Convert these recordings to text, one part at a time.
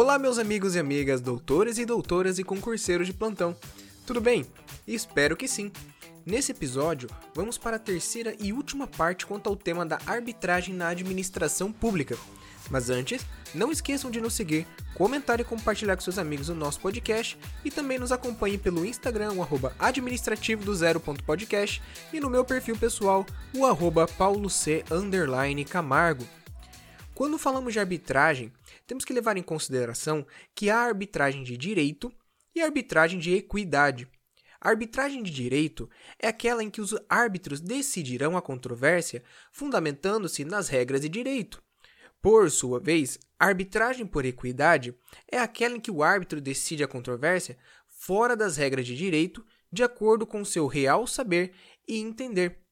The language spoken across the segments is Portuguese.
Olá, meus amigos e amigas, doutores e doutoras e concurseiros de plantão. Tudo bem? Espero que sim. Nesse episódio, vamos para a terceira e última parte quanto ao tema da arbitragem na administração pública. Mas antes, não esqueçam de nos seguir, comentar e compartilhar com seus amigos o nosso podcast e também nos acompanhe pelo Instagram, o arroba administrativo do zero.podcast e no meu perfil pessoal, o arroba pauloc Camargo. Quando falamos de arbitragem, temos que levar em consideração que há arbitragem de direito e arbitragem de equidade. A arbitragem de direito é aquela em que os árbitros decidirão a controvérsia fundamentando-se nas regras de direito. Por sua vez, a arbitragem por equidade é aquela em que o árbitro decide a controvérsia fora das regras de direito, de acordo com seu real saber e entender.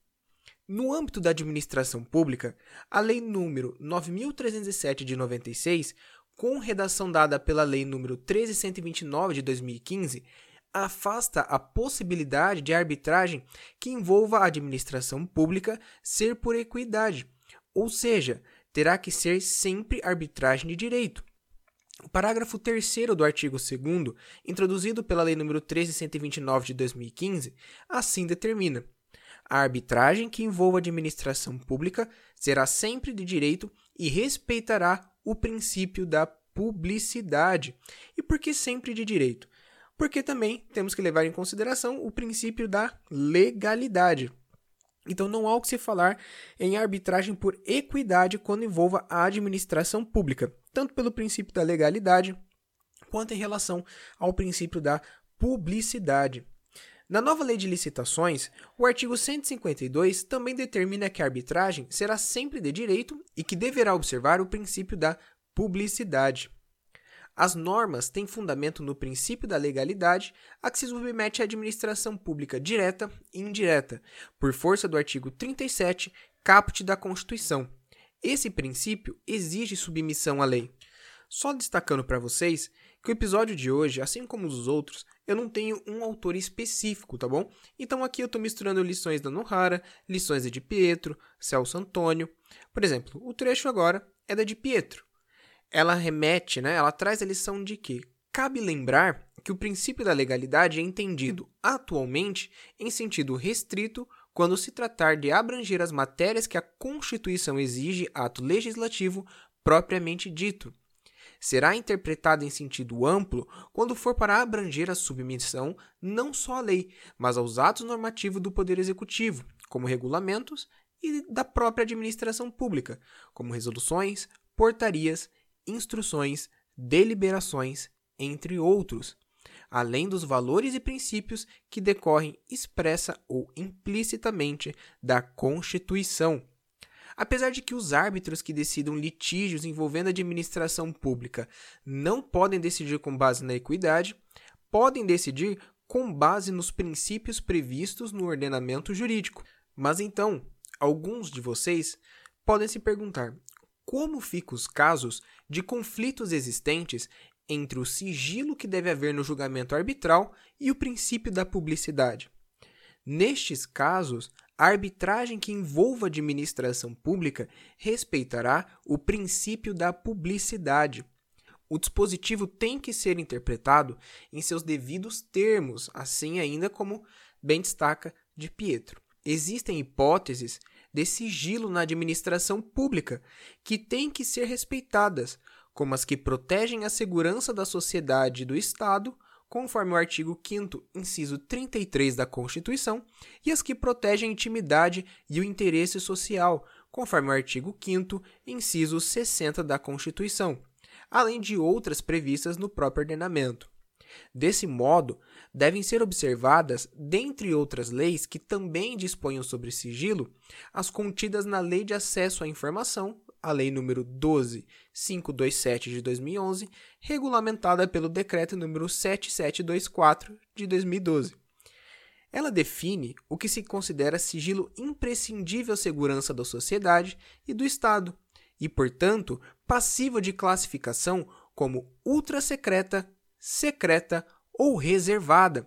No âmbito da administração pública, a Lei nº 9307 de 96, com redação dada pela Lei nº 13129 de 2015, afasta a possibilidade de arbitragem que envolva a administração pública ser por equidade, ou seja, terá que ser sempre arbitragem de direito. O parágrafo 3 do artigo 2 introduzido pela Lei nº 13129 de 2015, assim determina: a arbitragem que envolva a administração pública será sempre de direito e respeitará o princípio da publicidade. E por que sempre de direito? Porque também temos que levar em consideração o princípio da legalidade. Então não há o que se falar em arbitragem por equidade quando envolva a administração pública, tanto pelo princípio da legalidade quanto em relação ao princípio da publicidade. Na nova lei de licitações, o artigo 152 também determina que a arbitragem será sempre de direito e que deverá observar o princípio da publicidade. As normas têm fundamento no princípio da legalidade a que se submete a administração pública direta e indireta, por força do artigo 37, caput da Constituição. Esse princípio exige submissão à lei. Só destacando para vocês que o episódio de hoje, assim como os outros, eu não tenho um autor específico, tá bom? Então aqui eu estou misturando lições da Nohara, lições da de Pietro, Celso Antônio. Por exemplo, o trecho agora é da de Pietro. Ela remete, né? Ela traz a lição de que cabe lembrar que o princípio da legalidade é entendido atualmente em sentido restrito quando se tratar de abranger as matérias que a Constituição exige ato legislativo propriamente dito será interpretada em sentido amplo quando for para abranger a submissão não só à lei, mas aos atos normativos do Poder Executivo, como regulamentos, e da própria administração pública, como resoluções, portarias, instruções, deliberações, entre outros, além dos valores e princípios que decorrem expressa ou implicitamente da Constituição. Apesar de que os árbitros que decidam litígios envolvendo a administração pública não podem decidir com base na equidade, podem decidir com base nos princípios previstos no ordenamento jurídico. Mas então, alguns de vocês podem se perguntar: como ficam os casos de conflitos existentes entre o sigilo que deve haver no julgamento arbitral e o princípio da publicidade? Nestes casos, a arbitragem que envolva a administração pública respeitará o princípio da publicidade. O dispositivo tem que ser interpretado em seus devidos termos, assim ainda como bem destaca de Pietro. Existem hipóteses de sigilo na administração pública que têm que ser respeitadas, como as que protegem a segurança da sociedade e do Estado conforme o artigo 5 inciso 33 da Constituição, e as que protegem a intimidade e o interesse social, conforme o artigo 5 inciso 60 da Constituição, além de outras previstas no próprio ordenamento. Desse modo, devem ser observadas, dentre outras leis que também disponham sobre sigilo, as contidas na Lei de Acesso à Informação, a Lei nº 12527 de 2011, regulamentada pelo Decreto nº 7724 de 2012. Ela define o que se considera sigilo imprescindível à segurança da sociedade e do Estado, e, portanto, passível de classificação como ultrasecreta, secreta ou reservada.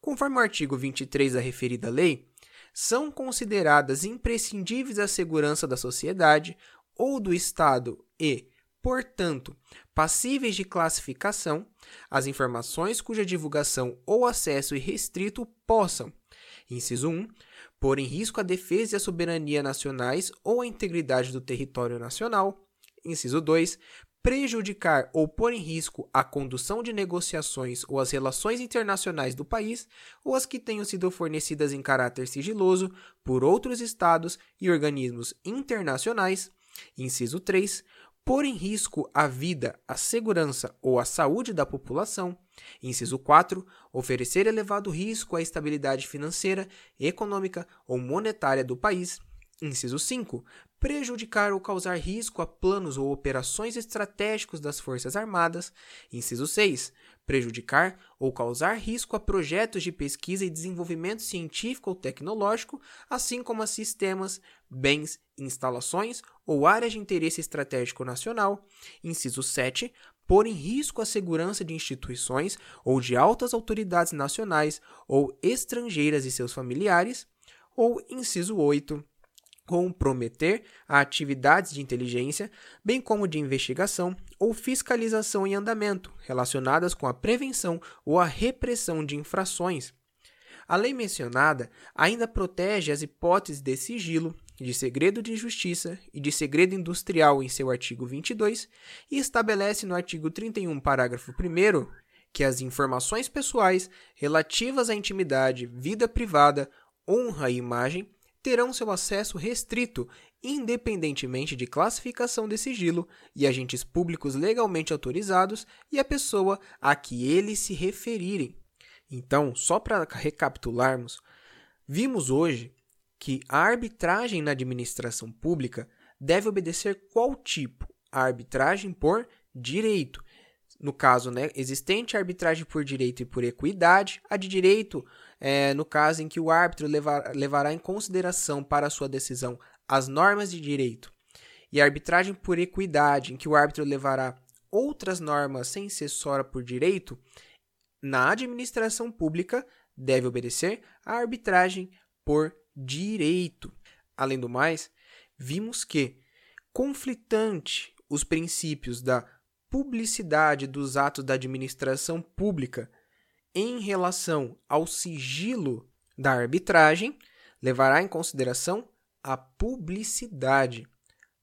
Conforme o artigo 23 da referida lei, são consideradas imprescindíveis à segurança da sociedade ou do Estado e, portanto, passíveis de classificação, as informações cuja divulgação ou acesso irrestrito possam, inciso 1, pôr em risco a defesa e a soberania nacionais ou a integridade do território nacional, inciso 2, prejudicar ou pôr em risco a condução de negociações ou as relações internacionais do país, ou as que tenham sido fornecidas em caráter sigiloso por outros estados e organismos internacionais. Inciso 3. Pôr em risco a vida, a segurança ou a saúde da população. Inciso 4. Oferecer elevado risco à estabilidade financeira, econômica ou monetária do país. Inciso 5 prejudicar ou causar risco a planos ou operações estratégicos das Forças Armadas. Inciso 6. Prejudicar ou causar risco a projetos de pesquisa e desenvolvimento científico ou tecnológico, assim como a sistemas, bens, instalações ou áreas de interesse estratégico nacional. Inciso 7. Pôr em risco a segurança de instituições ou de altas autoridades nacionais ou estrangeiras e seus familiares. Ou, inciso 8 comprometer a atividades de inteligência, bem como de investigação ou fiscalização em andamento, relacionadas com a prevenção ou a repressão de infrações. A lei mencionada ainda protege as hipóteses de sigilo, de segredo de justiça e de segredo industrial em seu artigo 22 e estabelece no artigo 31, parágrafo 1 que as informações pessoais relativas à intimidade, vida privada, honra e imagem terão seu acesso restrito, independentemente de classificação de sigilo e agentes públicos legalmente autorizados e a pessoa a que eles se referirem. Então, só para recapitularmos, vimos hoje que a arbitragem na administração pública deve obedecer qual tipo? A arbitragem por direito. No caso, né, existente arbitragem por direito e por equidade, a de direito é, no caso em que o árbitro levar, levará em consideração para sua decisão as normas de direito, e a arbitragem por equidade, em que o árbitro levará outras normas sem ser por direito, na administração pública deve obedecer à arbitragem por direito. Além do mais, vimos que, conflitante os princípios da publicidade dos atos da administração pública em relação ao sigilo da arbitragem, levará em consideração a publicidade,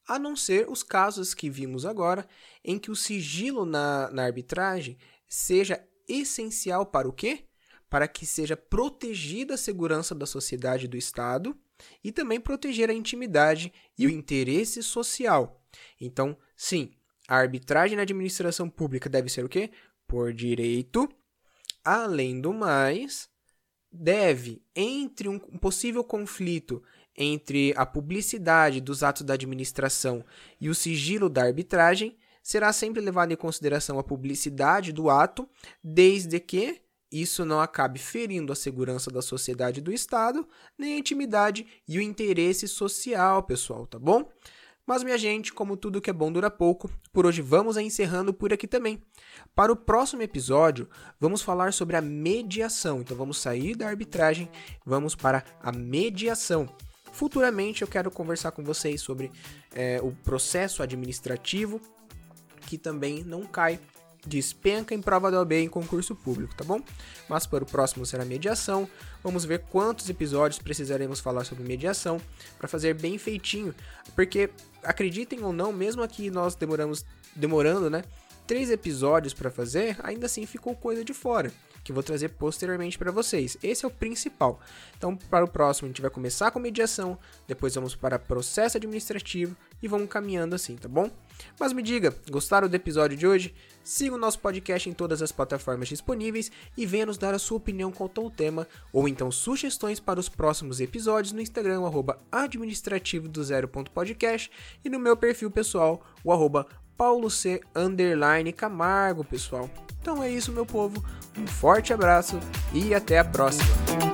a não ser os casos que vimos agora, em que o sigilo na, na arbitragem seja essencial para o quê? Para que seja protegida a segurança da sociedade e do Estado e também proteger a intimidade e o interesse social. Então, sim, a arbitragem na administração pública deve ser o quê? Por direito Além do mais, deve, entre um possível conflito entre a publicidade dos atos da administração e o sigilo da arbitragem, será sempre levado em consideração a publicidade do ato, desde que isso não acabe ferindo a segurança da sociedade e do Estado, nem a intimidade e o interesse social, pessoal, tá bom? Mas, minha gente, como tudo que é bom dura pouco, por hoje vamos encerrando por aqui também. Para o próximo episódio, vamos falar sobre a mediação. Então, vamos sair da arbitragem, vamos para a mediação. Futuramente, eu quero conversar com vocês sobre é, o processo administrativo, que também não cai despenca em prova da OAB em concurso público, tá bom? Mas para o próximo será mediação. Vamos ver quantos episódios precisaremos falar sobre mediação para fazer bem feitinho, porque acreditem ou não, mesmo aqui nós demoramos demorando, né? Três episódios para fazer, ainda assim ficou coisa de fora que vou trazer posteriormente para vocês. Esse é o principal. Então, para o próximo, a gente vai começar com mediação, depois vamos para processo administrativo e vamos caminhando assim, tá bom? Mas me diga, gostaram do episódio de hoje? Siga o nosso podcast em todas as plataformas disponíveis e venha nos dar a sua opinião quanto ao tema, ou então sugestões para os próximos episódios no Instagram, arroba administrativo do zero.podcast e no meu perfil pessoal, o arroba Paulo C. Camargo, pessoal. Então é isso, meu povo. Um forte abraço e até a próxima.